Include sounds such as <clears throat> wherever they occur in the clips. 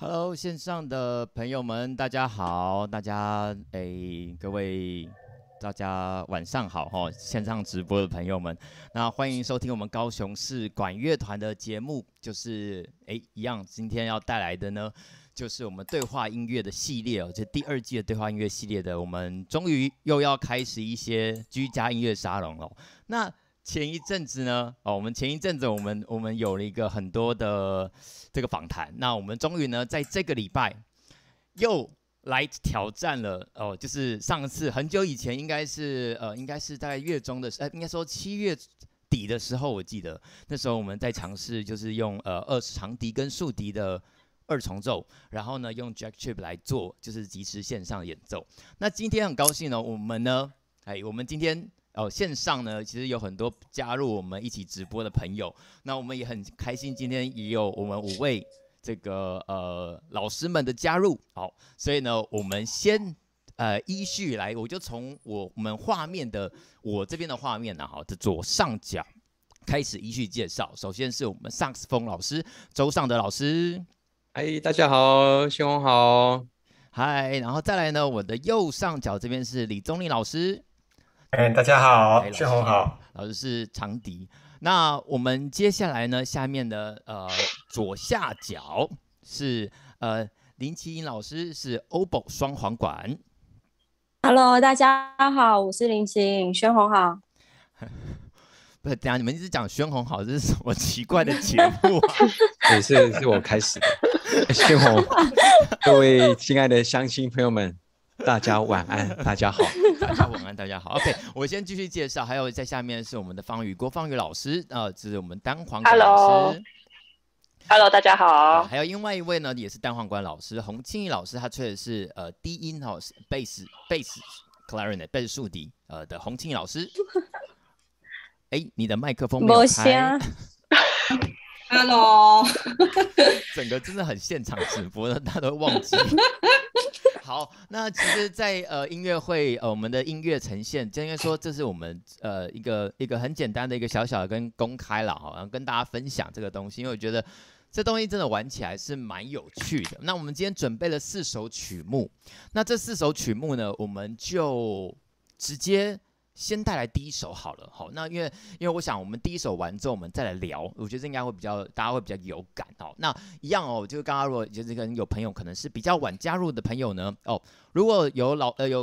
Hello，线上的朋友们，大家好，大家诶，各位大家晚上好哈！线上直播的朋友们，那欢迎收听我们高雄市管乐团的节目，就是哎一样，今天要带来的呢，就是我们对话音乐的系列哦，这第二季的对话音乐系列的，我们终于又要开始一些居家音乐沙龙了。那前一阵子呢，哦，我们前一阵子我们我们有了一个很多的这个访谈，那我们终于呢，在这个礼拜又来挑战了哦，就是上次很久以前，应该是呃，应该是在月中的时，呃，应该说七月底的时候，我记得那时候我们在尝试，就是用呃二长笛跟竖笛的二重奏，然后呢用 Jack Chip 来做，就是即时线上演奏。那今天很高兴呢，我们呢，哎，我们今天。哦，线上呢，其实有很多加入我们一起直播的朋友，那我们也很开心，今天也有我们五位这个呃老师们的加入。好，所以呢，我们先呃依序来，我就从我们画面的我这边的画面呢，好，的左上角开始依序介绍。首先是我们萨克斯风老师周尚德老师，哎，大家好，新红好，嗨，然后再来呢，我的右上角这边是李宗林老师。哎，大家好，宣红好，老师是长笛。那我们接下来呢，下面的呃左下角是呃林奇颖老师，是 Oboe 双簧管。Hello，大家好，我是林奇颖，宣红好。<laughs> 不是，等下你们一直讲宣红好，这是什么奇怪的节目啊？<laughs> 也是是我开始的。<laughs> 宣红，各位亲爱的乡亲朋友们。大家晚安，大家好，大家晚安，大家好。OK，我先继续介绍，还有在下面是我们的方宇郭方宇老师，呃，这是我们单簧管老师。Hello，Hello，大家好、呃。还有另外一位呢，也是单簧管老师洪庆义老师，他吹的是呃低音哈，贝斯贝斯 clarinet 贝斯竖笛呃的洪庆义老师。<laughs> 哎，你的麦克风没有开。Hello，<laughs> 整个真的很现场直播的，大家都忘记。<laughs> 好，那其实在，呃音乐会，呃我们的音乐呈现，就应该说这是我们呃一个一个很简单的一个小小的跟公开了，哈，然后跟大家分享这个东西，因为我觉得这东西真的玩起来是蛮有趣的。那我们今天准备了四首曲目，那这四首曲目呢，我们就直接。先带来第一首好了，好，那因为因为我想我们第一首完之后，我们再来聊，我觉得应该会比较大家会比较有感哦。那一样哦，就是刚刚如果就是跟有朋友可能是比较晚加入的朋友呢，哦，如果有老呃有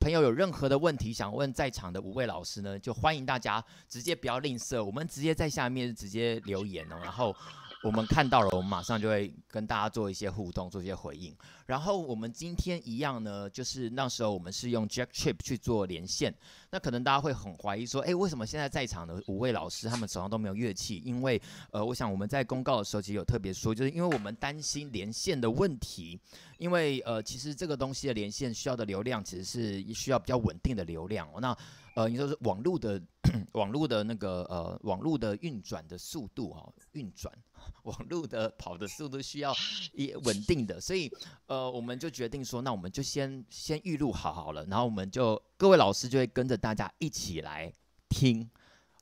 朋友有任何的问题想问在场的五位老师呢，就欢迎大家直接不要吝啬，我们直接在下面直接留言哦，然后。我们看到了，我们马上就会跟大家做一些互动，做一些回应。然后我们今天一样呢，就是那时候我们是用 Jack Chip 去做连线。那可能大家会很怀疑说，诶，为什么现在在场的五位老师他们手上都没有乐器？因为呃，我想我们在公告的时候其实有特别说，就是因为我们担心连线的问题。因为呃，其实这个东西的连线需要的流量其实是需要比较稳定的流量。哦那呃，你说是网络的 <coughs> 网络的那个呃网络的运转的速度哈，运转。<laughs> 网络的跑的速度需要也稳定的，所以呃，我们就决定说，那我们就先先预录好好了，然后我们就各位老师就会跟着大家一起来听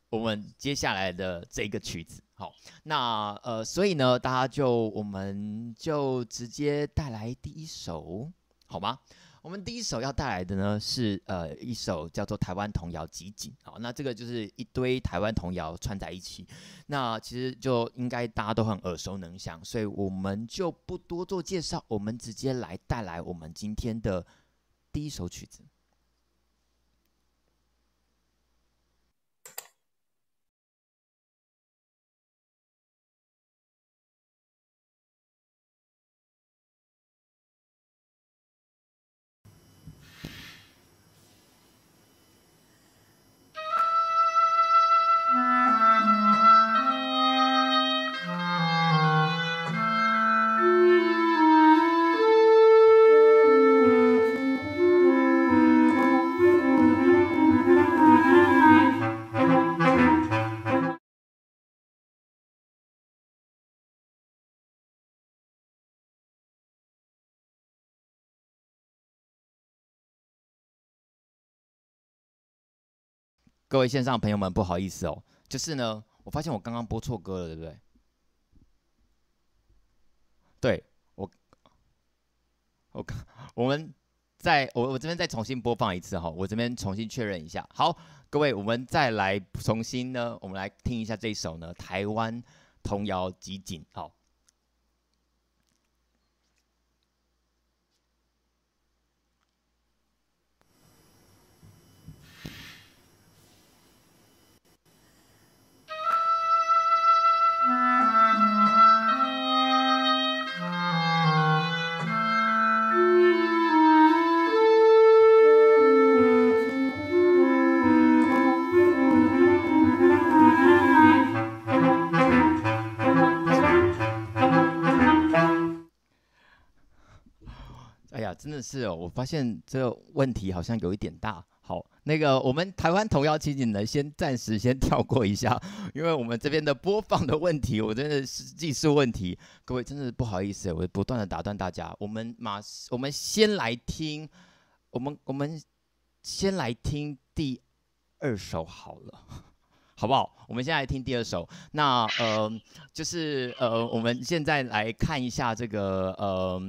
我们接下来的这个曲子。好，那呃，所以呢，大家就我们就直接带来第一首，好吗？我们第一首要带来的呢是呃一首叫做《台湾童谣集锦》好，那这个就是一堆台湾童谣串在一起，那其实就应该大家都很耳熟能详，所以我们就不多做介绍，我们直接来带来我们今天的第一首曲子。各位线上朋友们，不好意思哦，就是呢，我发现我刚刚播错歌了，对不对？对，我我我们再我我这边再重新播放一次哈，我这边重新确认一下。好，各位，我们再来重新呢，我们来听一下这首呢台湾童谣集锦。好。真的是哦，我发现这个问题好像有一点大。好，那个我们台湾童谣情景呢，先暂时先跳过一下，<laughs> 因为我们这边的播放的问题，我真的是技术问题。各位真的不好意思，我不断的打断大家。我们马，我们先来听，我们我们先来听第二首好了，<laughs> 好不好？我们先来听第二首。那呃，就是呃，我们现在来看一下这个呃。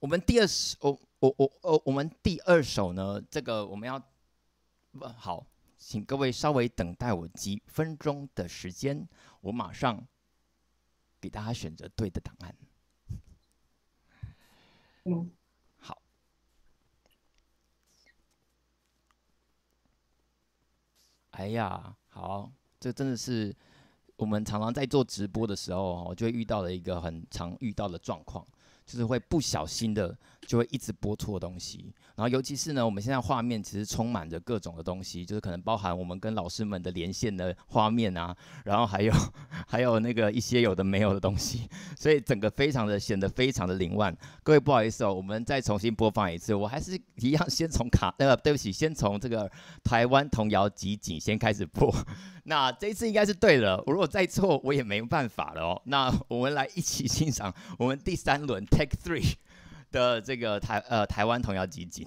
我们第二首，我我我我我们第二首呢，这个我们要不好，请各位稍微等待我几分钟的时间，我马上给大家选择对的答案。嗯，好。哎呀，好，这真的是我们常常在做直播的时候，我就会遇到了一个很常遇到的状况。就是会不小心的，就会一直播错东西。然后尤其是呢，我们现在画面其实充满着各种的东西，就是可能包含我们跟老师们的连线的画面啊，然后还有 <laughs> 还有那个一些有的没有的东西，所以整个非常的显得非常的凌乱。各位不好意思哦，我们再重新播放一次。我还是一样先从卡呃，对不起，先从这个台湾童谣集锦先开始播。那这一次应该是对了，我如果再错，我也没办法了哦。那我们来一起欣赏我们第三轮 Take Three <laughs> 的这个台呃台湾童谣集锦。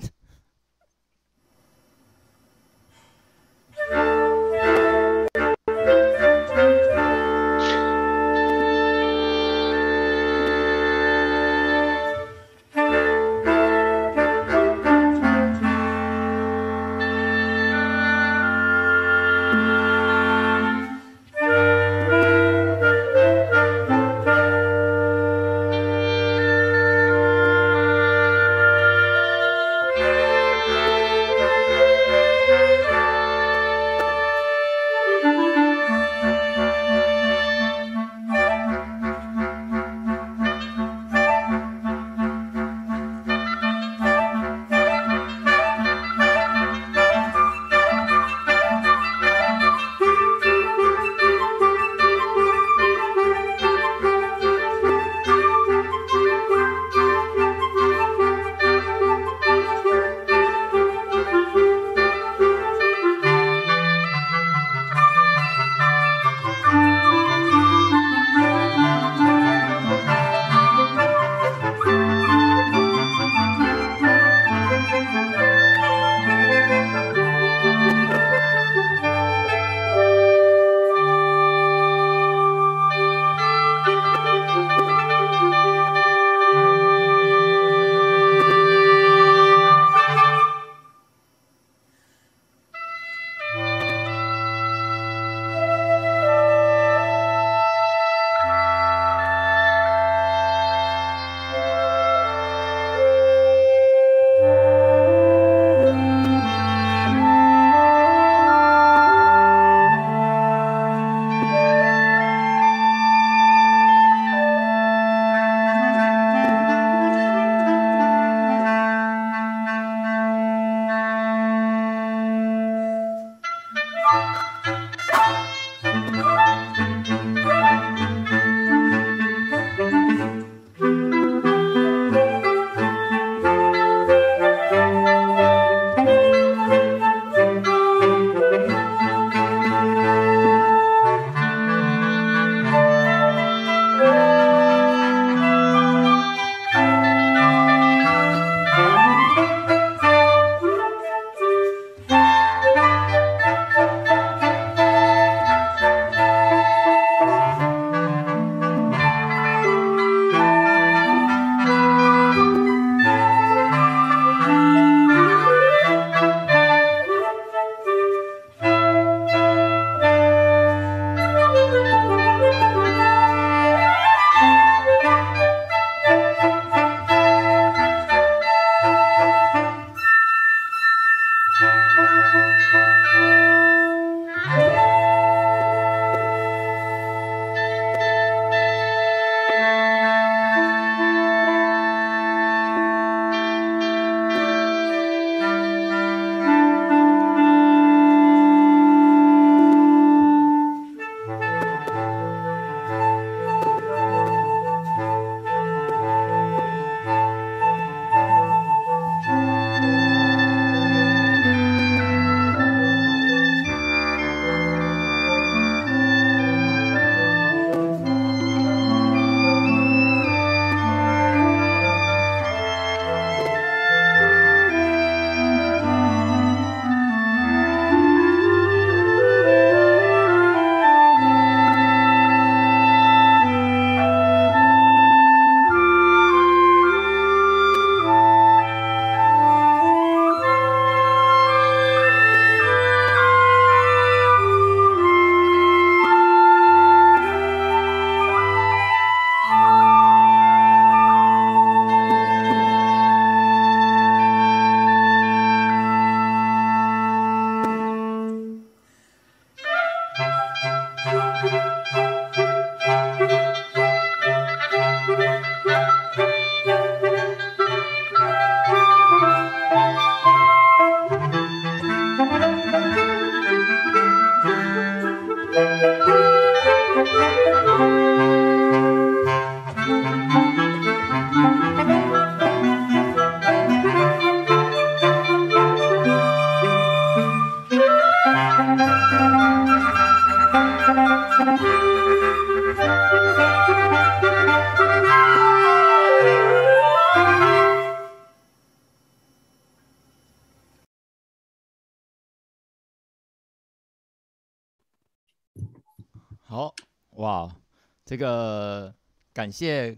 感谢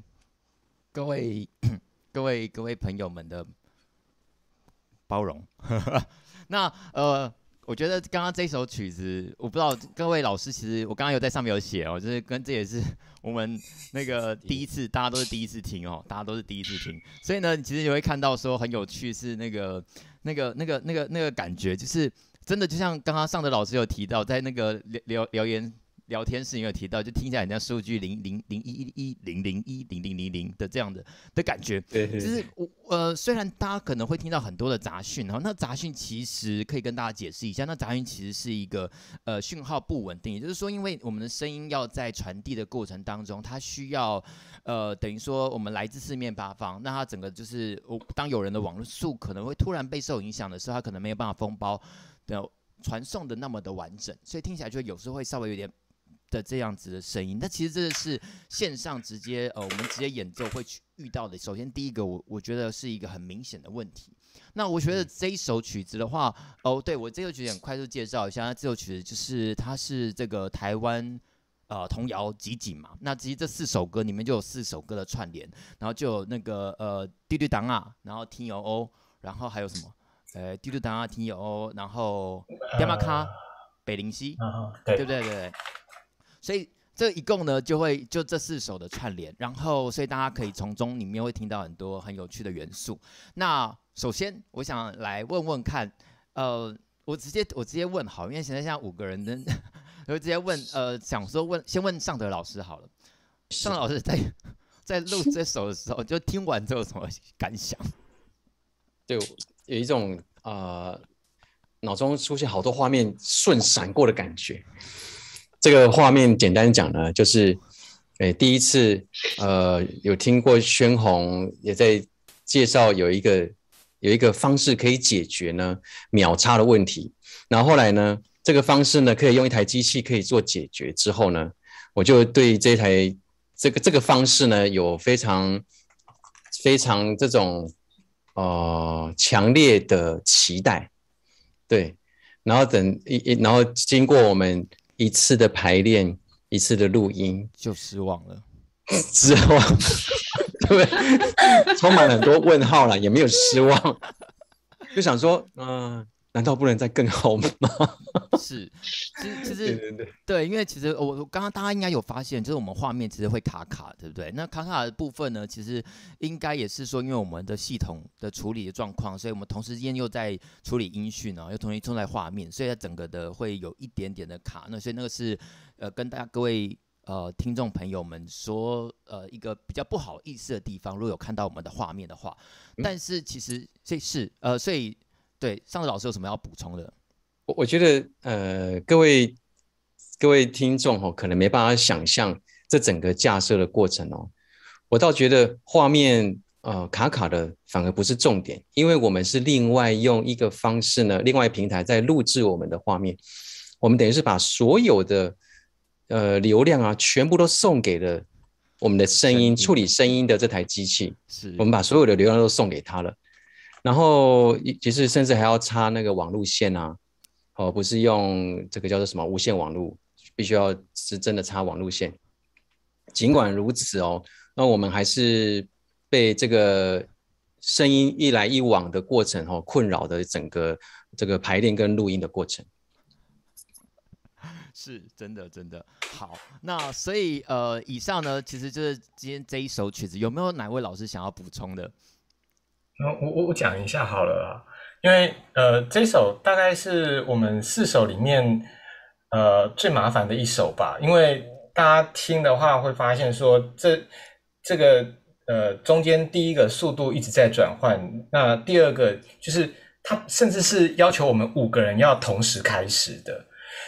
各位 <clears throat> 各位各位朋友们的包容。<laughs> 那呃。我觉得刚刚这首曲子，我不知道各位老师，其实我刚刚有在上面有写哦，就是跟这也是我们那个第一次，大家都是第一次听哦，<laughs> 大家都是第一次听，所以呢，其实你会看到说很有趣，是那个那个那个那个那个感觉，就是真的就像刚刚上的老师有提到，在那个留留留言。聊天室也有提到，就听起来人家数据零零零一一一零零一零零零零的这样的的感觉，就是我呃，虽然大家可能会听到很多的杂讯，然后那杂讯其实可以跟大家解释一下，那杂讯其实是一个呃讯号不稳定，也就是说，因为我们的声音要在传递的过程当中，它需要呃等于说我们来自四面八方，那它整个就是我当有人的网络速可能会突然被受影响的时候，它可能没有办法封包的传送的那么的完整，所以听起来就有时候会稍微有点。的这样子的声音，那其实这是线上直接呃，我们直接演奏会去遇到的。首先第一个，我我觉得是一个很明显的问题。那我觉得这一首曲子的话，哦，对，我这首曲子很快速介绍一下，那这首曲子就是它是这个台湾呃童谣集锦嘛。那其实这四首歌里面就有四首歌的串联，然后就有那个呃滴滴当啊，然后听友哦，然后还有什么呃滴滴当啊听友哦，然后亚马卡北林溪，对不对？对对。所以这一共呢，就会就这四首的串联，然后所以大家可以从中里面会听到很多很有趣的元素。那首先我想来问问看，呃，我直接我直接问好，因为现在现在五个人的，我直接问，呃，想说问先问尚德老师好了，尚德老师在 <laughs> 在录这首的时候，就听完之后有什么感想？对，有一种呃脑中出现好多画面瞬闪过的感觉。这个画面简单讲呢，就是，诶，第一次，呃，有听过宣红也在介绍有一个有一个方式可以解决呢秒差的问题，然后后来呢，这个方式呢可以用一台机器可以做解决之后呢，我就对这台这个这个方式呢有非常非常这种呃强烈的期待，对，然后等一一然后经过我们。一次的排练，一次的录音，就失望了，<laughs> 失望，<laughs> 对，充满了很多问号了，也没有失望，就想说，嗯、呃。难道不能再更好吗？<laughs> 是，其实其实对对对，对，因为其实我刚刚大家应该有发现，就是我们画面其实会卡卡，对不对？那卡卡的部分呢，其实应该也是说，因为我们的系统的处理的状况，所以我们同时间又在处理音讯啊，又同时正在画面，所以它整个的会有一点点的卡。那所以那个是呃，跟大家各位呃听众朋友们说呃一个比较不好意思的地方，如果有看到我们的画面的话，但是其实这是呃，所以。对，上次老师有什么要补充的？我我觉得，呃，各位各位听众哦，可能没办法想象这整个架设的过程哦。我倒觉得画面呃卡卡的反而不是重点，因为我们是另外用一个方式呢，另外平台在录制我们的画面。我们等于是把所有的呃流量啊，全部都送给了我们的声音处理声音的这台机器。是我们把所有的流量都送给他了。然后，其实甚至还要插那个网路线啊，哦，不是用这个叫做什么无线网路，必须要是真的插网路线。尽管如此哦，那我们还是被这个声音一来一往的过程哦困扰的整个这个排练跟录音的过程。<laughs> 是真的，真的好。那所以呃，以上呢，其实就是今天这一首曲子，有没有哪位老师想要补充的？我我我讲一下好了啦，因为呃这首大概是我们四首里面呃最麻烦的一首吧，因为大家听的话会发现说这这个呃中间第一个速度一直在转换，那第二个就是它甚至是要求我们五个人要同时开始的，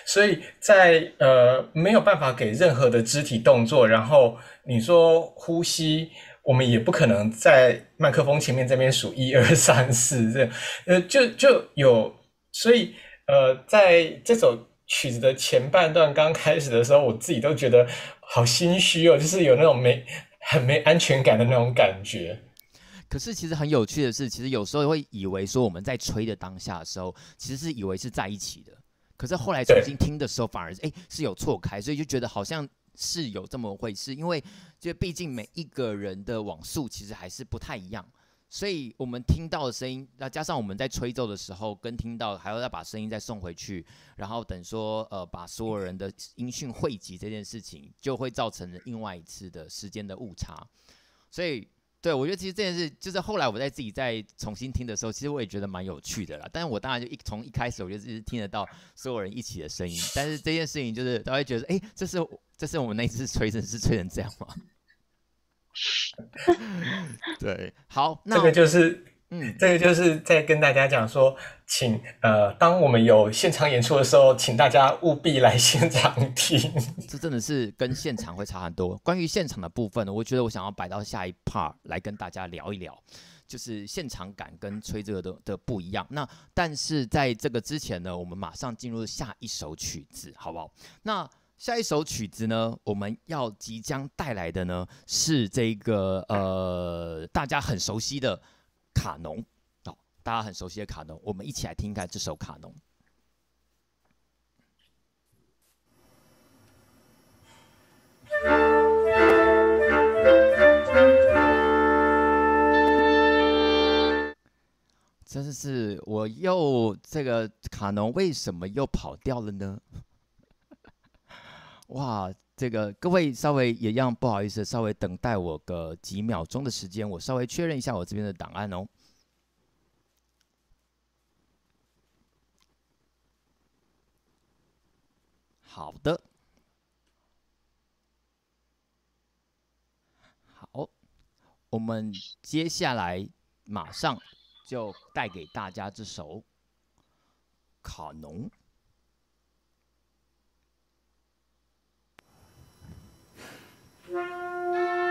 所以在呃没有办法给任何的肢体动作，然后你说呼吸。我们也不可能在麦克风前面这边数一二三四这样，呃，就就有，所以呃，在这首曲子的前半段刚开始的时候，我自己都觉得好心虚哦，就是有那种没很没安全感的那种感觉。可是其实很有趣的是，其实有时候会以为说我们在吹的当下的时候，其实是以为是在一起的。可是后来重新听的时候，反而哎是有错开，所以就觉得好像是有这么回事。因为就毕竟每一个人的网速其实还是不太一样，所以我们听到的声音，那加上我们在吹奏的时候跟听到，还要再把声音再送回去，然后等说呃把所有人的音讯汇集这件事情，就会造成另外一次的时间的误差，所以。对，我觉得其实这件事，就是后来我在自己再重新听的时候，其实我也觉得蛮有趣的啦。但是我当然就一从一开始，我就一直听得到所有人一起的声音。但是这件事情就是，大家会觉得，哎，这是这是我们那次吹成是吹成这样吗？<laughs> 对，好，那这个就是。嗯，这个就是在跟大家讲说，请呃，当我们有现场演出的时候，请大家务必来现场听。这真的是跟现场会差很多。关于现场的部分呢，我觉得我想要摆到下一 part 来跟大家聊一聊，就是现场感跟吹这个的的不一样。那但是在这个之前呢，我们马上进入下一首曲子，好不好？那下一首曲子呢，我们要即将带来的呢是这个呃，大家很熟悉的。卡农，哦，大家很熟悉的卡农，我们一起来听看这首卡农。真是，我又这个卡农为什么又跑掉了呢？哇，这个各位稍微也让，不好意思，稍微等待我个几秒钟的时间，我稍微确认一下我这边的档案哦。好的，好，我们接下来马上就带给大家这首卡农。Música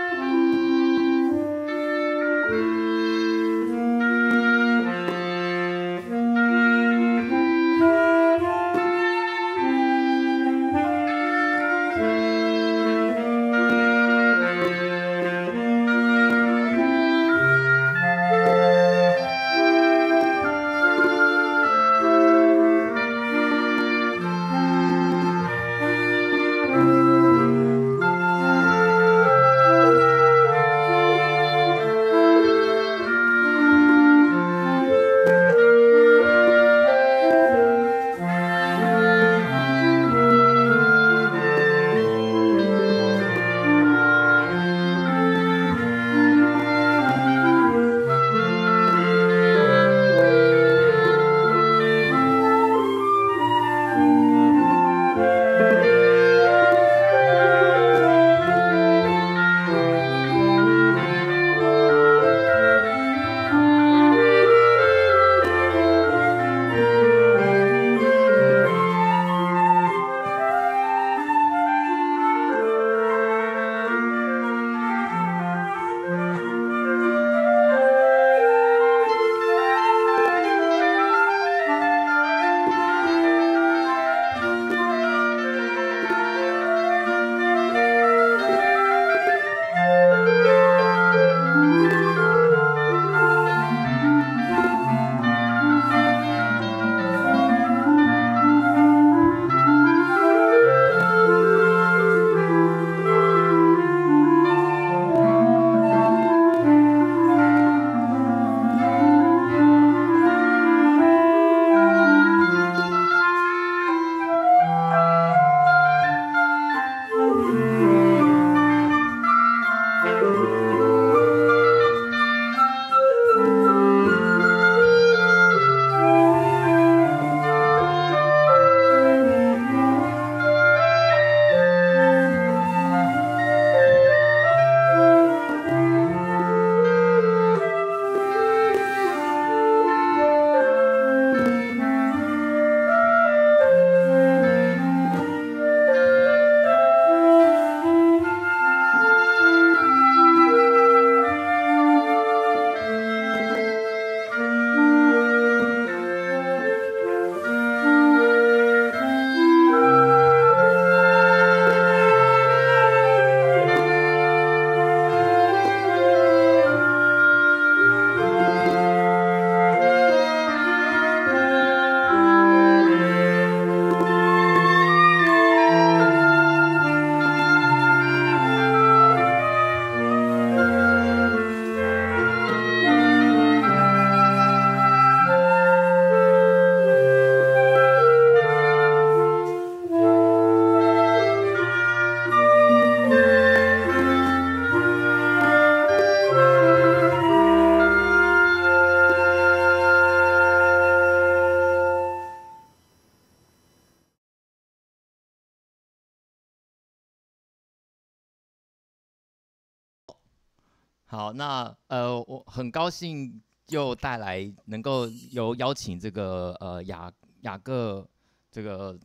那呃，我很高兴又带来能够有邀请这个呃雅雅各这个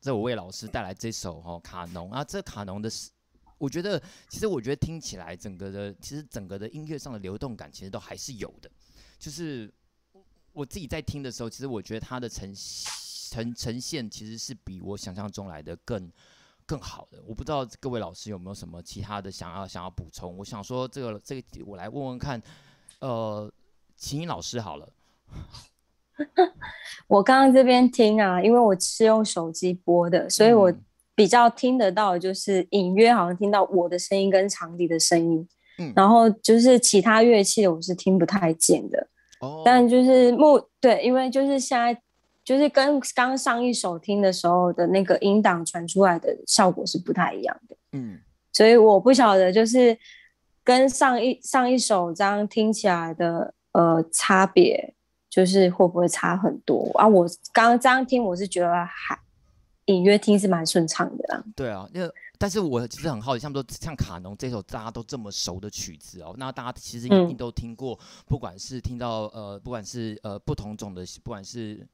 这五位老师带来这首哈、哦、卡农啊，这卡农的是，我觉得其实我觉得听起来整个的其实整个的音乐上的流动感其实都还是有的，就是我自己在听的时候，其实我觉得它的呈呈呈现其实是比我想象中来的更。更好的，我不知道各位老师有没有什么其他的想要想要补充。我想说，这个这个我来问问看，呃，秦英老师好了。<laughs> 我刚刚这边听啊，因为我是用手机播的，所以我比较听得到，就是隐约好像听到我的声音跟长笛的声音，嗯，然后就是其他乐器我是听不太见的。哦，但就是目对，因为就是现在。就是跟刚上一首听的时候的那个音档传出来的效果是不太一样的，嗯，所以我不晓得就是跟上一上一首这样听起来的呃差别，就是会不会差很多啊？我刚刚这样听，我是觉得还隐约听是蛮顺畅的啦。对啊，那但是我其实很好奇，像说像卡农这首大家都这么熟的曲子哦，那大家其实一定都听过，嗯、不管是听到呃，不管是呃不同种的，不管是。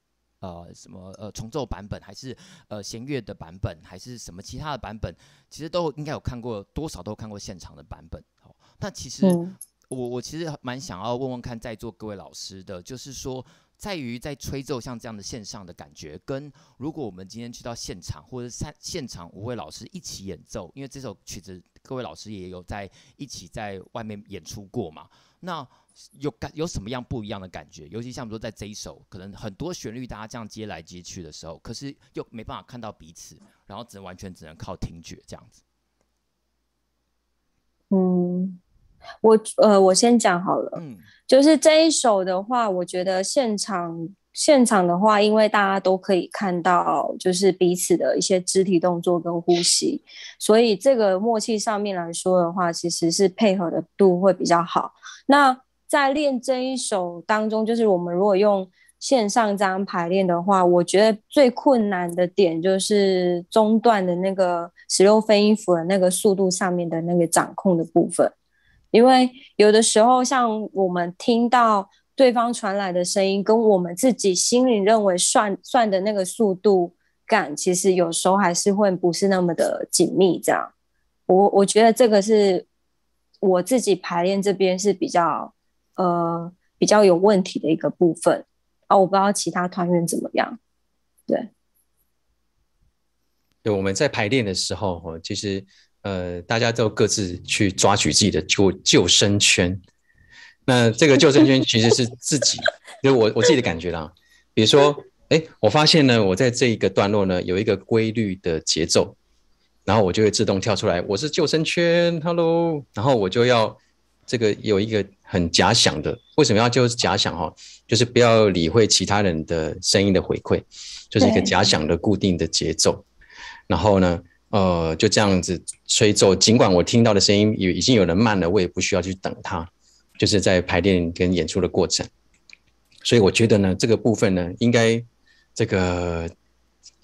呃，什么呃重奏版本，还是呃弦乐的版本，还是什么其他的版本，其实都应该有看过，多少都看过现场的版本。好，那其实、嗯、我我其实蛮想要问问看在座各位老师的，就是说，在于在吹奏像这样的线上的感觉，跟如果我们今天去到现场，或者现现场五位老师一起演奏，因为这首曲子各位老师也有在一起在外面演出过嘛，那。有感有什么样不一样的感觉？尤其像说在这一首，可能很多旋律大家这样接来接去的时候，可是又没办法看到彼此，然后只能完全只能靠听觉这样子。嗯，我呃，我先讲好了。嗯，就是这一首的话，我觉得现场现场的话，因为大家都可以看到，就是彼此的一些肢体动作跟呼吸，所以这个默契上面来说的话，其实是配合的度会比较好。那在练这一首当中，就是我们如果用线上这样排练的话，我觉得最困难的点就是中段的那个十六分音符的那个速度上面的那个掌控的部分，因为有的时候像我们听到对方传来的声音，跟我们自己心里认为算算的那个速度感，其实有时候还是会不是那么的紧密。这样，我我觉得这个是我自己排练这边是比较。呃，比较有问题的一个部分啊，我不知道其他团员怎么样。对，对，我们在排练的时候，其实呃，大家都各自去抓取自己的救救生圈。那这个救生圈其实是自己，就我我自己的感觉啦。比如说，哎，我发现呢，我在这一个段落呢，有一个规律的节奏，然后我就会自动跳出来，我是救生圈，Hello，然后我就要这个有一个。很假想的，为什么要就是假想哈？就是不要理会其他人的声音的回馈，就是一个假想的固定的节奏。然后呢，呃，就这样子吹奏。尽管我听到的声音已已经有人慢了，我也不需要去等他，就是在排练跟演出的过程。所以我觉得呢，这个部分呢，应该这个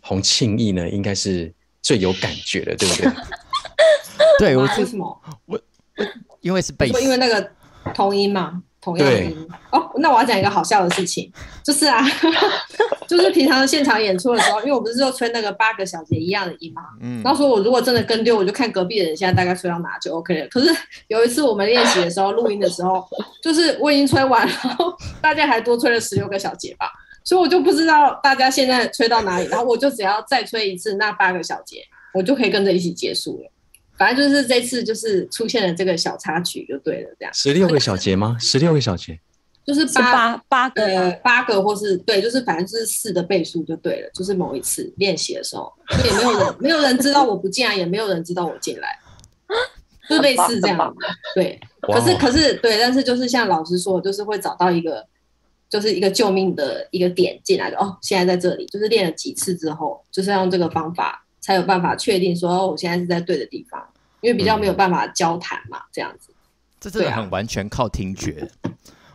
洪庆义呢，应该是最有感觉的，对不对？<laughs> 对，我为什么？我因为是贝斯，因为那个。同音嘛，同样的音哦。那我要讲一个好笑的事情，就是啊，<laughs> 就是平常现场演出的时候，因为我不是就吹那个八个小节一样的音嘛，嗯，然后说我如果真的跟丢，我就看隔壁的人现在大概吹到哪就 OK 了。可是有一次我们练习的时候，录音的时候，就是我已经吹完，然后大家还多吹了十六个小节吧，所以我就不知道大家现在吹到哪里，然后我就只要再吹一次那八个小节，我就可以跟着一起结束了。反正就是这次就是出现了这个小插曲就对了，这样。十六个小节吗？十六个小节，就是八八八个八个，或是对，就是反正就是四的倍数就对了。就是某一次练习的时候，也没有人没有人知道我不进来，也没有人知道我进来，就类似这样。对，可是可是对，但是就是像老师说，就是会找到一个就是一个救命的一个点进来的哦。现在在这里，就是练了几次之后，就是要用这个方法。才有办法确定说，我现在是在对的地方，因为比较没有办法交谈嘛，这样子。这真的很完全靠听觉。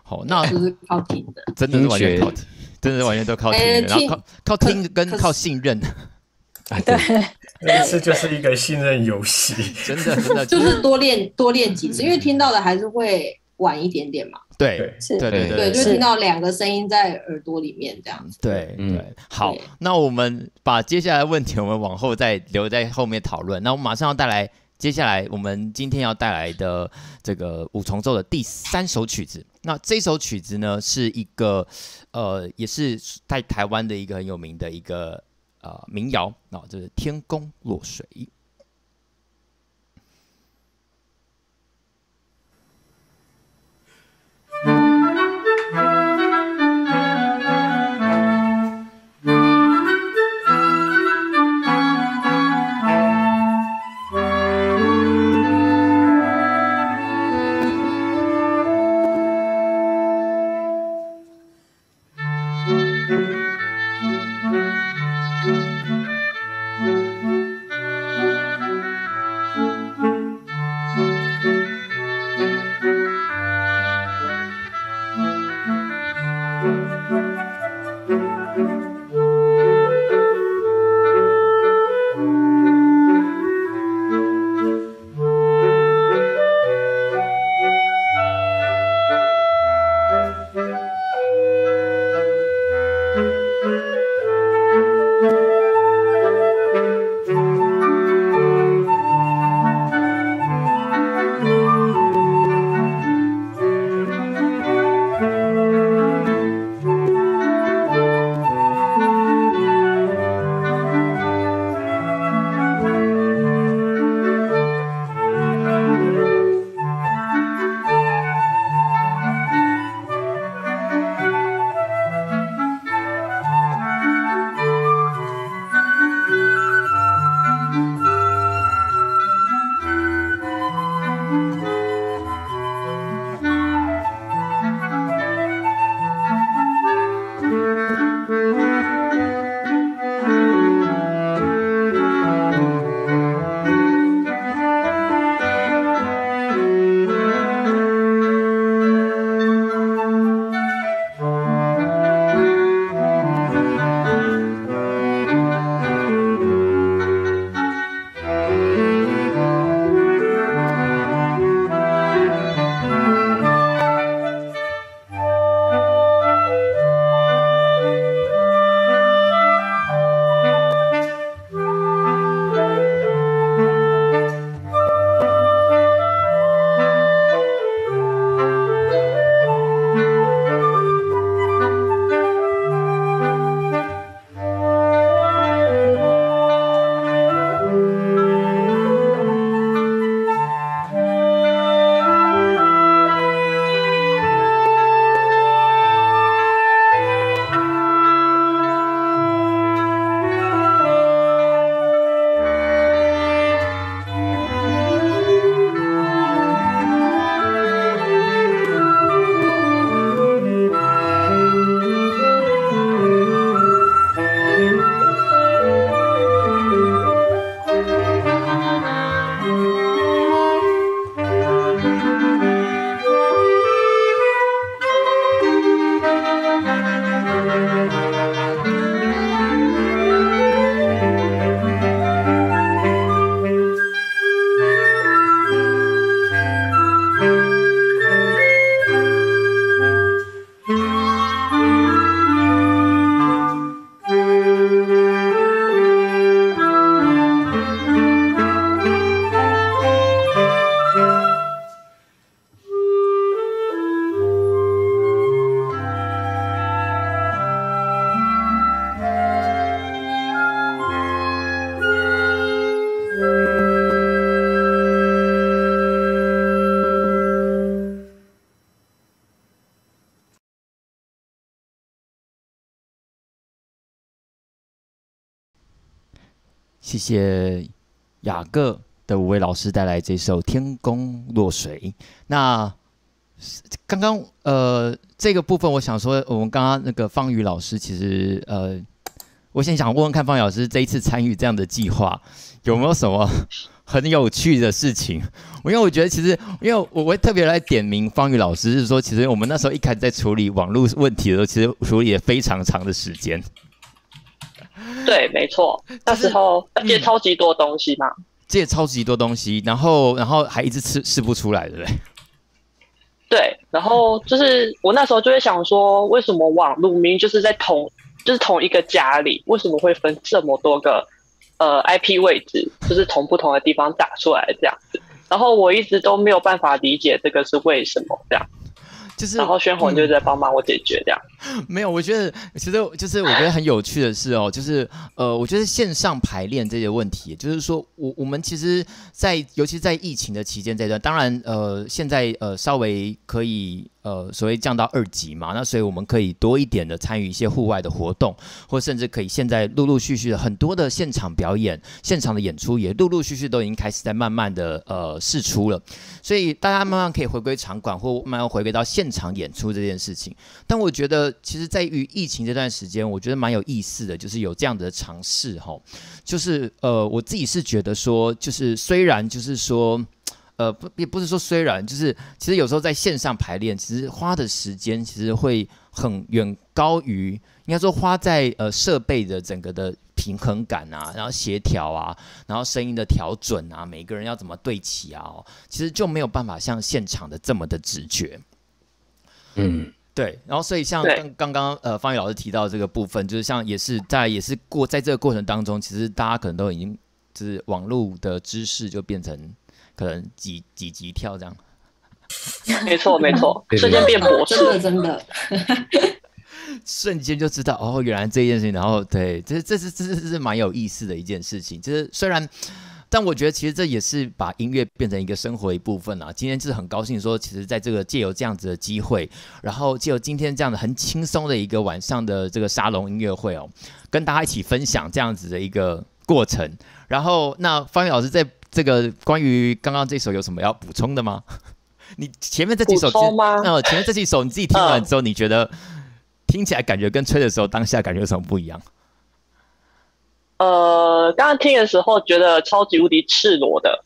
好，那就是靠听的，<laughs> 真的是完全靠听，真的是完全都靠听，然后靠靠听跟靠信任。<laughs> 对，<laughs> 那次就是一个信任游戏，真的真的就是多练多练几次，因为听到的还是会晚一点点嘛。对，对，对对对，就听到两个声音在耳朵里面这样子。对对，好，那我们把接下来的问题我们往后再留在后面讨论。那我们马上要带来接下来我们今天要带来的这个五重奏的第三首曲子。那这首曲子呢，是一个呃，也是在台湾的一个很有名的一个呃民谣，那、哦、就是《天公落水》。谢雅各的五位老师带来这首《天宫落水》。那刚刚呃这个部分，我想说，我们刚刚那个方宇老师，其实呃，我先想问问看，方老师这一次参与这样的计划，有没有什么 <laughs> 很有趣的事情？因为我觉得其实，因为我会特别来点名方宇老师，是说其实我们那时候一开始在处理网络问题的时候，其实处理了非常长的时间。对对，没错，那时候要借超级多东西嘛，借超级多东西，然后然后还一直吃吃不出来，对不对？对，然后就是我那时候就会想说，为什么网路明明就是在同就是同一个家里，为什么会分这么多个呃 IP 位置，就是从不同的地方打出来这样子？然后我一直都没有办法理解这个是为什么这样。就是，然后宣红就在帮忙我解决这样。嗯。没有，我觉得其实就是我觉得很有趣的是哦，就是呃，我觉得线上排练这些问题，就是说我我们其实在，在尤其在疫情的期间这段，当然呃，现在呃稍微可以。呃，所谓降到二级嘛，那所以我们可以多一点的参与一些户外的活动，或甚至可以现在陆陆续续的很多的现场表演、现场的演出也陆陆续续都已经开始在慢慢的呃试出了，所以大家慢慢可以回归场馆或慢慢回归到现场演出这件事情。但我觉得，其实在于疫情这段时间，我觉得蛮有意思的，就是有这样的尝试哈，就是呃，我自己是觉得说，就是虽然就是说。呃，不，也不是说虽然，就是其实有时候在线上排练，其实花的时间其实会很远高于，应该说花在呃设备的整个的平衡感啊，然后协调啊，然后声音的调准啊，每个人要怎么对齐啊，哦，其实就没有办法像现场的这么的直觉。嗯，对。然后所以像刚刚刚呃方宇老师提到这个部分，就是像也是在也是过在这个过程当中，其实大家可能都已经就是网络的知识就变成。可能几几级跳这样，没错没错，<laughs> 瞬间变博士，真的真的，瞬间就知道哦，原来这件事情。然后对，这这是这是这是蛮有意思的一件事情。就是虽然，但我觉得其实这也是把音乐变成一个生活一部分啊。今天就是很高兴说，其实在这个借由这样子的机会，然后借由今天这样的很轻松的一个晚上的这个沙龙音乐会哦，跟大家一起分享这样子的一个过程。然后那方宇老师在。这个关于刚刚这首有什么要补充的吗？<laughs> 你前面这几首吗？呃，前面这几首你自己听完之后，你觉得听起来感觉跟吹的时候当下感觉有什么不一样？呃，刚刚听的时候觉得超级无敌赤裸的，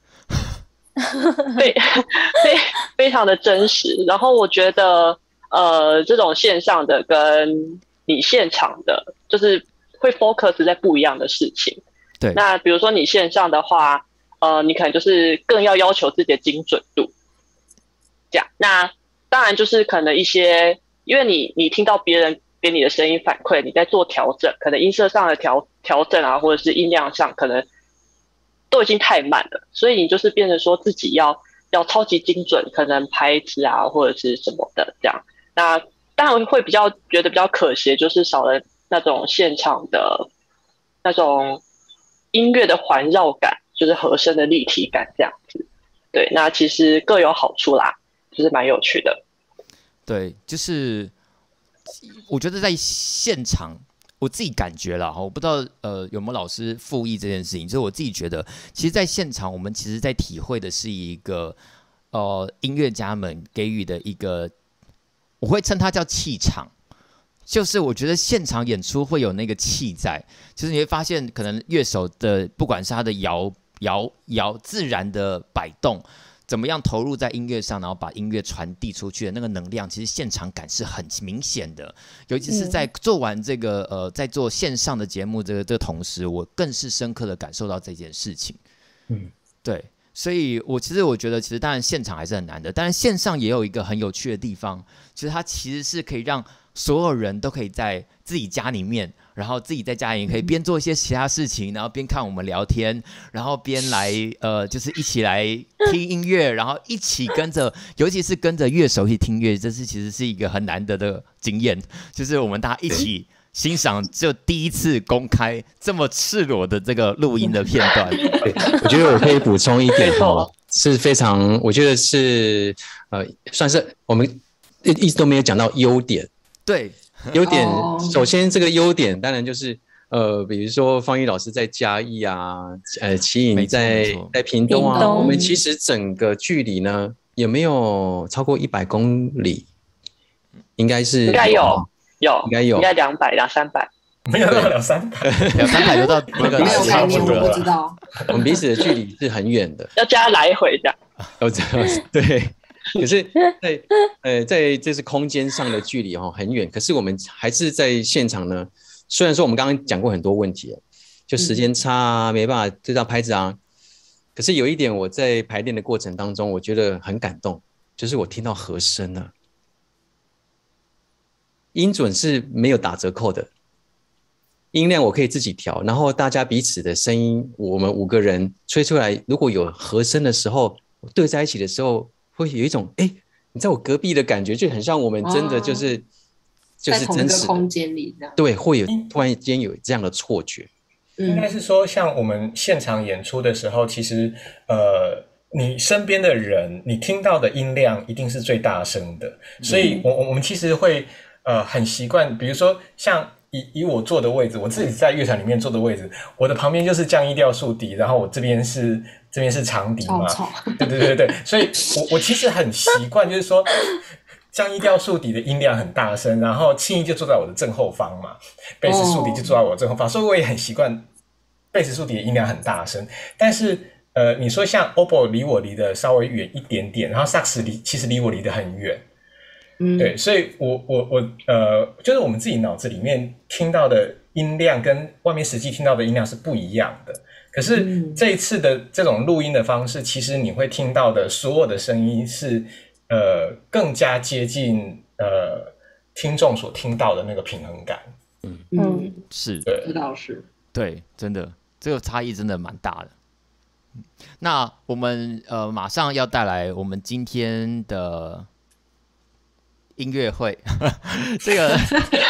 <laughs> 非 <laughs> 非非常的真实。然后我觉得呃，这种线上的跟你现场的，就是会 focus 在不一样的事情。对，那比如说你线上的话。呃，你可能就是更要要求自己的精准度，这样。那当然就是可能一些，因为你你听到别人给你的声音反馈，你在做调整，可能音色上的调调整啊，或者是音量上，可能都已经太慢了，所以你就是变成说自己要要超级精准，可能拍子啊或者是什么的这样。那当然会比较觉得比较可惜，就是少了那种现场的那种音乐的环绕感。就是和声的立体感这样子，对，那其实各有好处啦，就是蛮有趣的。对，就是我觉得在现场，我自己感觉了哈，我不知道呃有没有老师附议这件事情，就是我自己觉得，其实在现场我们其实在体会的是一个呃音乐家们给予的一个，我会称它叫气场。就是我觉得现场演出会有那个气在，就是你会发现，可能乐手的不管是他的摇摇摇自然的摆动，怎么样投入在音乐上，然后把音乐传递出去的那个能量，其实现场感是很明显的。尤其是在做完这个呃，在做线上的节目这个这个同时，我更是深刻的感受到这件事情。嗯，对，所以我其实我觉得，其实当然现场还是很难的，但是线上也有一个很有趣的地方，其实它其实是可以让。所有人都可以在自己家里面，然后自己在家里也可以边做一些其他事情，然后边看我们聊天，然后边来呃，就是一起来听音乐，然后一起跟着，尤其是跟着乐手一起听乐，这是其实是一个很难得的经验，就是我们大家一起欣赏，就第一次公开这么赤裸的这个录音的片段。对，我觉得我可以补充一点哦，是非常，我觉得是呃，算是我们一一直都没有讲到优点。对，<laughs> 优点，首先这个优点当然就是，呃，比如说方宇老师在嘉义啊，呃，齐颖在在屏东啊，我们其实整个距离呢，有没有超过一百公里？应该是应该有，有应该有，应该两百两三百，没有到两三百，<laughs> 两三百就到 <laughs> 那个差不多，我不知道，我们彼此的距离是很远的，要加来回这样，哦，这样对。<laughs> 可是在呃，在这是空间上的距离哈很远，可是我们还是在现场呢。虽然说我们刚刚讲过很多问题，就时间差啊，没办法对到拍子啊。可是有一点，我在排练的过程当中，我觉得很感动，就是我听到和声了，音准是没有打折扣的，音量我可以自己调，然后大家彼此的声音，我们五个人吹出来，如果有和声的时候，对在一起的时候，会有一种哎，你在我隔壁的感觉，就很像我们真的就是、哦、就是真实的。空间里这样，对，会有突然间有这样的错觉。应该是说，像我们现场演出的时候，其实呃，你身边的人，你听到的音量一定是最大声的，所以我我们其实会呃很习惯，比如说像以以我坐的位置，我自己在乐团里面坐的位置，我的旁边就是降一调竖笛，然后我这边是这边是长笛嘛，对对对对，所以我我其实很习惯，就是说。降一调竖笛的音量很大声，然后庆宜就坐在我的正后方嘛，贝斯竖笛就坐在我的正后方，所以我也很习惯贝斯竖笛的音量很大声。但是，呃，你说像 oboe 离我离得稍微远一点点，然后萨克斯离其实离我离得很远，嗯，对，所以我我我呃，就是我们自己脑子里面听到的音量跟外面实际听到的音量是不一样的。可是这一次的这种录音的方式，其实你会听到的所有的声音是。呃，更加接近呃听众所听到的那个平衡感。嗯嗯，是，对，这倒是，对，真的，这个差异真的蛮大的。那我们呃马上要带来我们今天的音乐会，<laughs> 这个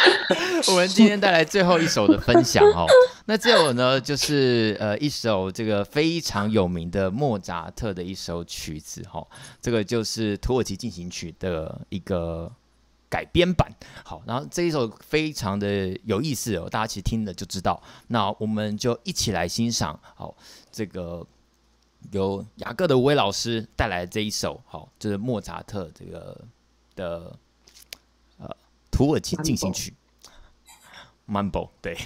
<laughs> 我们今天带来最后一首的分享哦。那这首呢，就是呃一首这个非常有名的莫扎特的一首曲子哈，这个就是土耳其进行曲的一个改编版。好，然后这一首非常的有意思哦，大家其实听了就知道。那我们就一起来欣赏好这个由雅各德伍威老师带来的这一首好，就是莫扎特这个的呃土耳其进行曲，Mambo 对。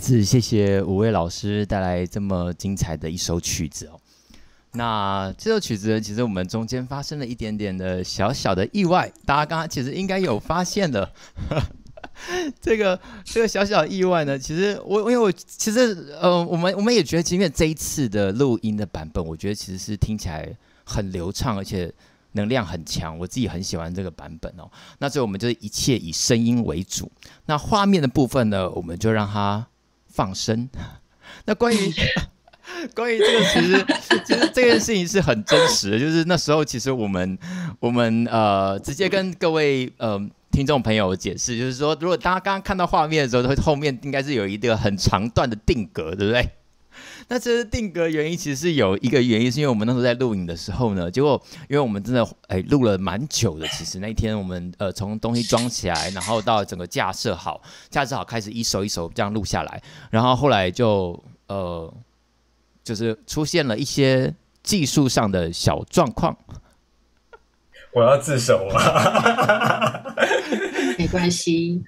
次谢谢五位老师带来这么精彩的一首曲子哦。那这首曲子，其实我们中间发生了一点点的小小的意外，大家刚刚其实应该有发现的。<laughs> 这个这个小小的意外呢，其实我因为我其实呃，我们我们也觉得，今天这一次的录音的版本，我觉得其实是听起来很流畅，而且能量很强，我自己很喜欢这个版本哦。那所以我们就是一切以声音为主，那画面的部分呢，我们就让它。放生。<laughs> 那关于 <laughs> 关于这个，其实 <laughs> 其实这件事情是很真实的。就是那时候，其实我们我们呃直接跟各位呃听众朋友解释，就是说，如果大家刚刚看到画面的时候，会后面应该是有一个很长段的定格，对不对？那这是定格原因，其实是有一个原因，是因为我们那时候在录影的时候呢，结果因为我们真的哎录了蛮久的，其实那一天我们呃从东西装起来，然后到整个架设好，架设好开始一首一首这样录下来，然后后来就呃就是出现了一些技术上的小状况。我要自首了！<laughs> 没关系，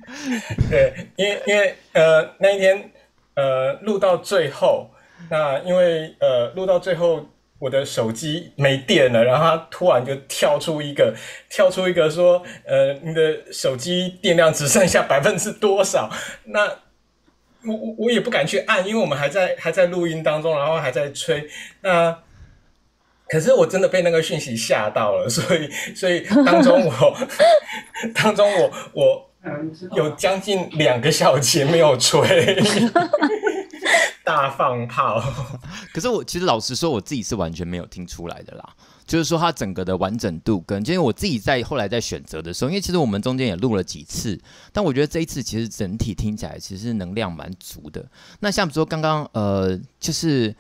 对，因为因为呃那一天呃录到最后。那因为呃录到最后我的手机没电了，然后它突然就跳出一个跳出一个说呃你的手机电量只剩下百分之多少？那我我我也不敢去按，因为我们还在还在录音当中，然后还在吹。那可是我真的被那个讯息吓到了，所以所以当中我 <laughs> 当中我我有将近两个小节没有吹。<laughs> 大放炮，<laughs> 可是我其实老实说，我自己是完全没有听出来的啦。就是说，它整个的完整度跟，因为我自己在后来在选择的时候，因为其实我们中间也录了几次，但我觉得这一次其实整体听起来其实能量蛮足的。那像比如说刚刚呃，就是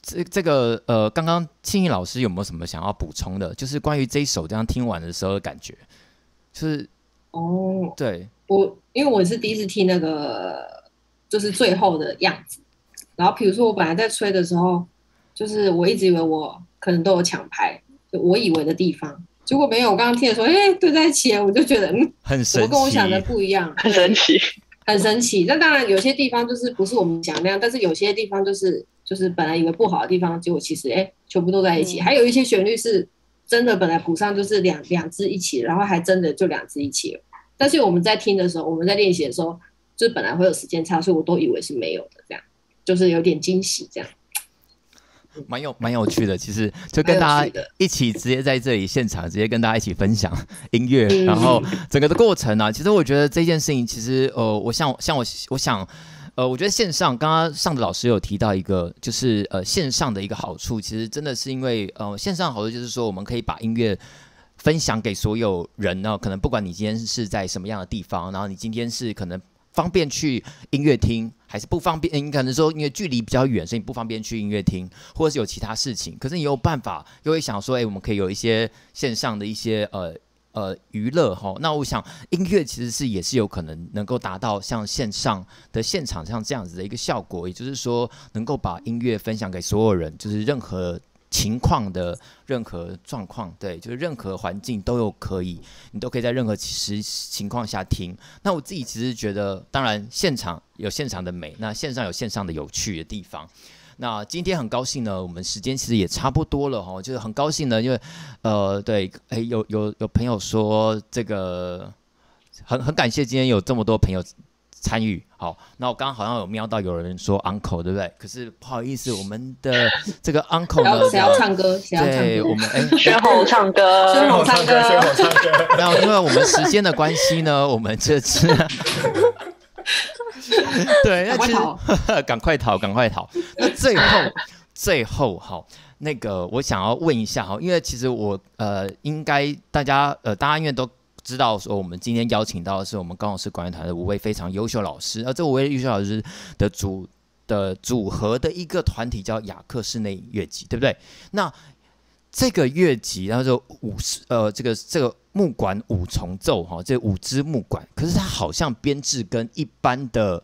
这这个呃，刚刚庆义老师有没有什么想要补充的？就是关于这一首这样听完的时候的感觉，就是哦，对我，因为我是第一次听那个。就是最后的样子，然后比如说我本来在吹的时候，就是我一直以为我可能都有抢拍，就我以为的地方，结果没有。我刚刚听的时候，哎、欸，对在一起，我就觉得嗯，很神奇，跟我想的不一样，很神奇，很神奇。那当然有些地方就是不是我们想那样，但是有些地方就是就是本来以为不好的地方，结果其实哎、欸，全部都在一起。嗯、还有一些旋律是真的本来谱上就是两两只一起，然后还真的就两只一起了。但是我们在听的时候，我们在练习的时候。就是本来会有时间差，所以我都以为是没有的，这样就是有点惊喜，这样蛮有蛮有趣的。其实就跟大家一起直接在这里现场，直接跟大家一起分享音乐，嗯、然后整个的过程啊，其实我觉得这件事情，其实呃，我像像我我想呃，我觉得线上刚刚上的老师有提到一个，就是呃线上的一个好处，其实真的是因为呃线上好处就是说，我们可以把音乐分享给所有人呢，可能不管你今天是在什么样的地方，然后你今天是可能。方便去音乐厅，还是不方便？你可能说因为距离比较远，所以你不方便去音乐厅，或者是有其他事情。可是你有办法，又会想说，哎、我们可以有一些线上的一些呃呃娱乐哈。那我想音乐其实是也是有可能能够达到像线上的现场像这样子的一个效果，也就是说能够把音乐分享给所有人，就是任何。情况的任何状况，对，就是任何环境都有可以，你都可以在任何时情况下听。那我自己其实觉得，当然现场有现场的美，那线上有线上的有趣的地方。那今天很高兴呢，我们时间其实也差不多了哈，就是很高兴呢，因为呃，对，哎，有有有朋友说这个很很感谢今天有这么多朋友。参与好，那我刚刚好像有瞄到有人说 uncle 对不对？可是不好意思，我们的这个 uncle 呢？谁要唱歌？谁要唱歌？对，我们哎，<laughs> 宣宏唱歌，宣宏唱歌，宣宏唱歌。没有，因为我们时间的关系呢，我们这次 <laughs> 对，那其实 <laughs> 赶快逃，赶快逃。那最后，最后哈，那个我想要问一下哈，因为其实我呃，应该大家呃，大家因为都。知道说，我们今天邀请到的是我们高雄市管乐团的五位非常优秀老师，而这五位优秀老师的组的组合的一个团体叫雅克室内乐集，对不对？那这个乐集，然后就五十呃，这个这个木管五重奏哈，这五支木管，可是它好像编制跟一般的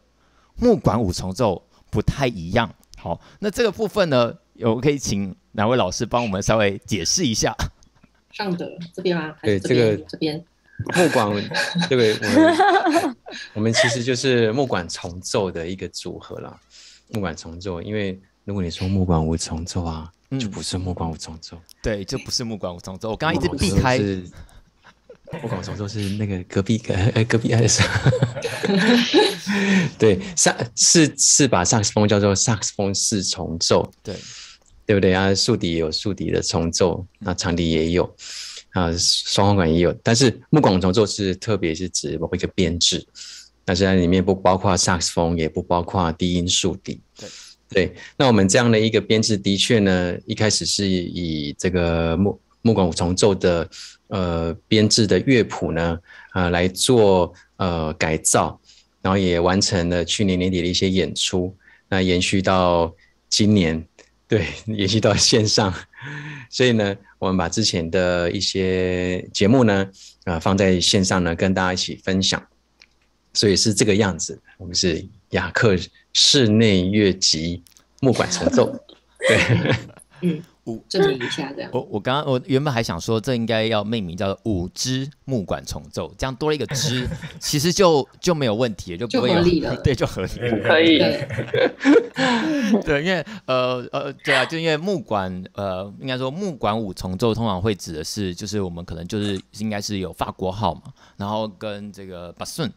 木管五重奏不太一样。好，那这个部分呢，有可以请哪位老师帮我们稍微解释一下？上德这边吗？对，这个这边。木管，对不对？我们 <laughs> 我们其实就是木管重奏的一个组合啦。木管重奏，因为如果你说木管五重奏啊，嗯、就不是木管五重奏。对，就不是木管五重奏。我刚刚一直避开。木管五重奏是那个隔壁隔 <laughs> 呃隔壁还是？<laughs> 对，萨是是把萨克斯风叫做萨克斯风四重奏。对，对不对啊？竖笛也有竖笛的重奏，那长笛也有。啊，双簧管也有，但是木管重奏是特别是指某一个编制，但是在里面不包括萨克斯风，也不包括低音竖笛。对，对，那我们这样的一个编制，的确呢，一开始是以这个木木管五重奏的呃编制的乐谱呢，呃来做呃改造，然后也完成了去年年底的一些演出，那延续到今年，对，<laughs> 延续到线上。所以呢，我们把之前的一些节目呢，呃，放在线上呢，跟大家一起分享。所以是这个样子，我们是雅克室内乐集木管重奏，<laughs> 对，嗯。五证明一下这样。我我刚刚我原本还想说，这应该要命名叫做五支木管重奏，这样多了一个支，<laughs> 其实就就没有问题了，就不会有就合理了。对，就合理。可以。对，<laughs> 因为呃呃，对啊，就因为木管呃，应该说木管五重奏通常会指的是，就是我们可能就是应该是有法国号嘛，然后跟这个巴顺。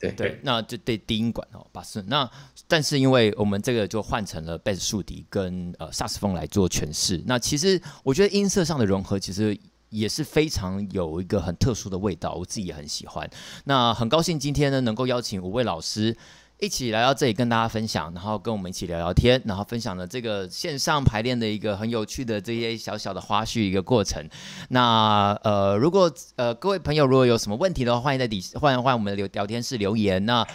对对，那就对低音管哦，巴顺。那但是因为我们这个就换成了贝斯、竖笛跟呃萨斯风来做诠释。那其实我觉得音色上的融合其实也是非常有一个很特殊的味道，我自己也很喜欢。那很高兴今天呢能够邀请五位老师。一起来到这里跟大家分享，然后跟我们一起聊聊天，然后分享了这个线上排练的一个很有趣的这些小小的花絮一个过程。那呃，如果呃各位朋友如果有什么问题的话，欢迎在底欢迎欢迎我们的聊聊天室留言。那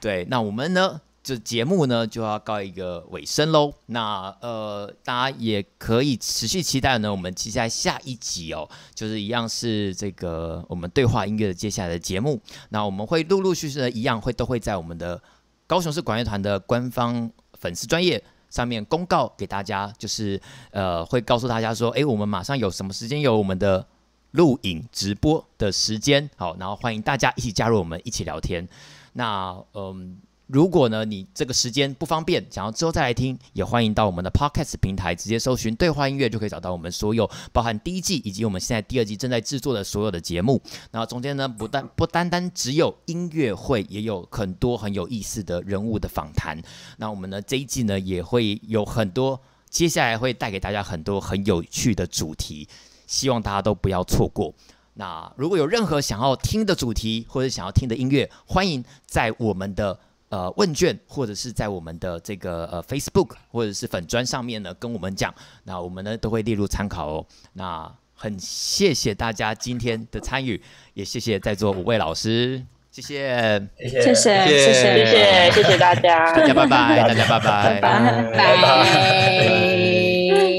对，那我们呢？这节目呢就要告一个尾声喽。那呃，大家也可以持续期待呢，我们接下来下一集哦，就是一样是这个我们对话音乐的接下来的节目。那我们会陆陆续续的一样会都会在我们的高雄市管乐团的官方粉丝专业上面公告给大家，就是呃会告诉大家说，哎，我们马上有什么时间有我们的录影直播的时间，好，然后欢迎大家一起加入我们一起聊天。那嗯。如果呢，你这个时间不方便，想要之后再来听，也欢迎到我们的 Podcast 平台直接搜寻“对话音乐”，就可以找到我们所有包含第一季以及我们现在第二季正在制作的所有的节目。然后中间呢，不但不单单只有音乐会，也有很多很有意思的人物的访谈。那我们呢这一季呢，也会有很多，接下来会带给大家很多很有趣的主题，希望大家都不要错过。那如果有任何想要听的主题或者想要听的音乐，欢迎在我们的。呃，问卷或者是在我们的这个呃 Facebook 或者是粉砖上面呢，跟我们讲，那我们呢都会列入参考哦。那很谢谢大家今天的参与，也谢谢在座五位老师，谢谢，谢谢，谢谢，谢谢，谢谢，谢谢大家，大家拜拜，大家拜拜，拜拜。<laughs>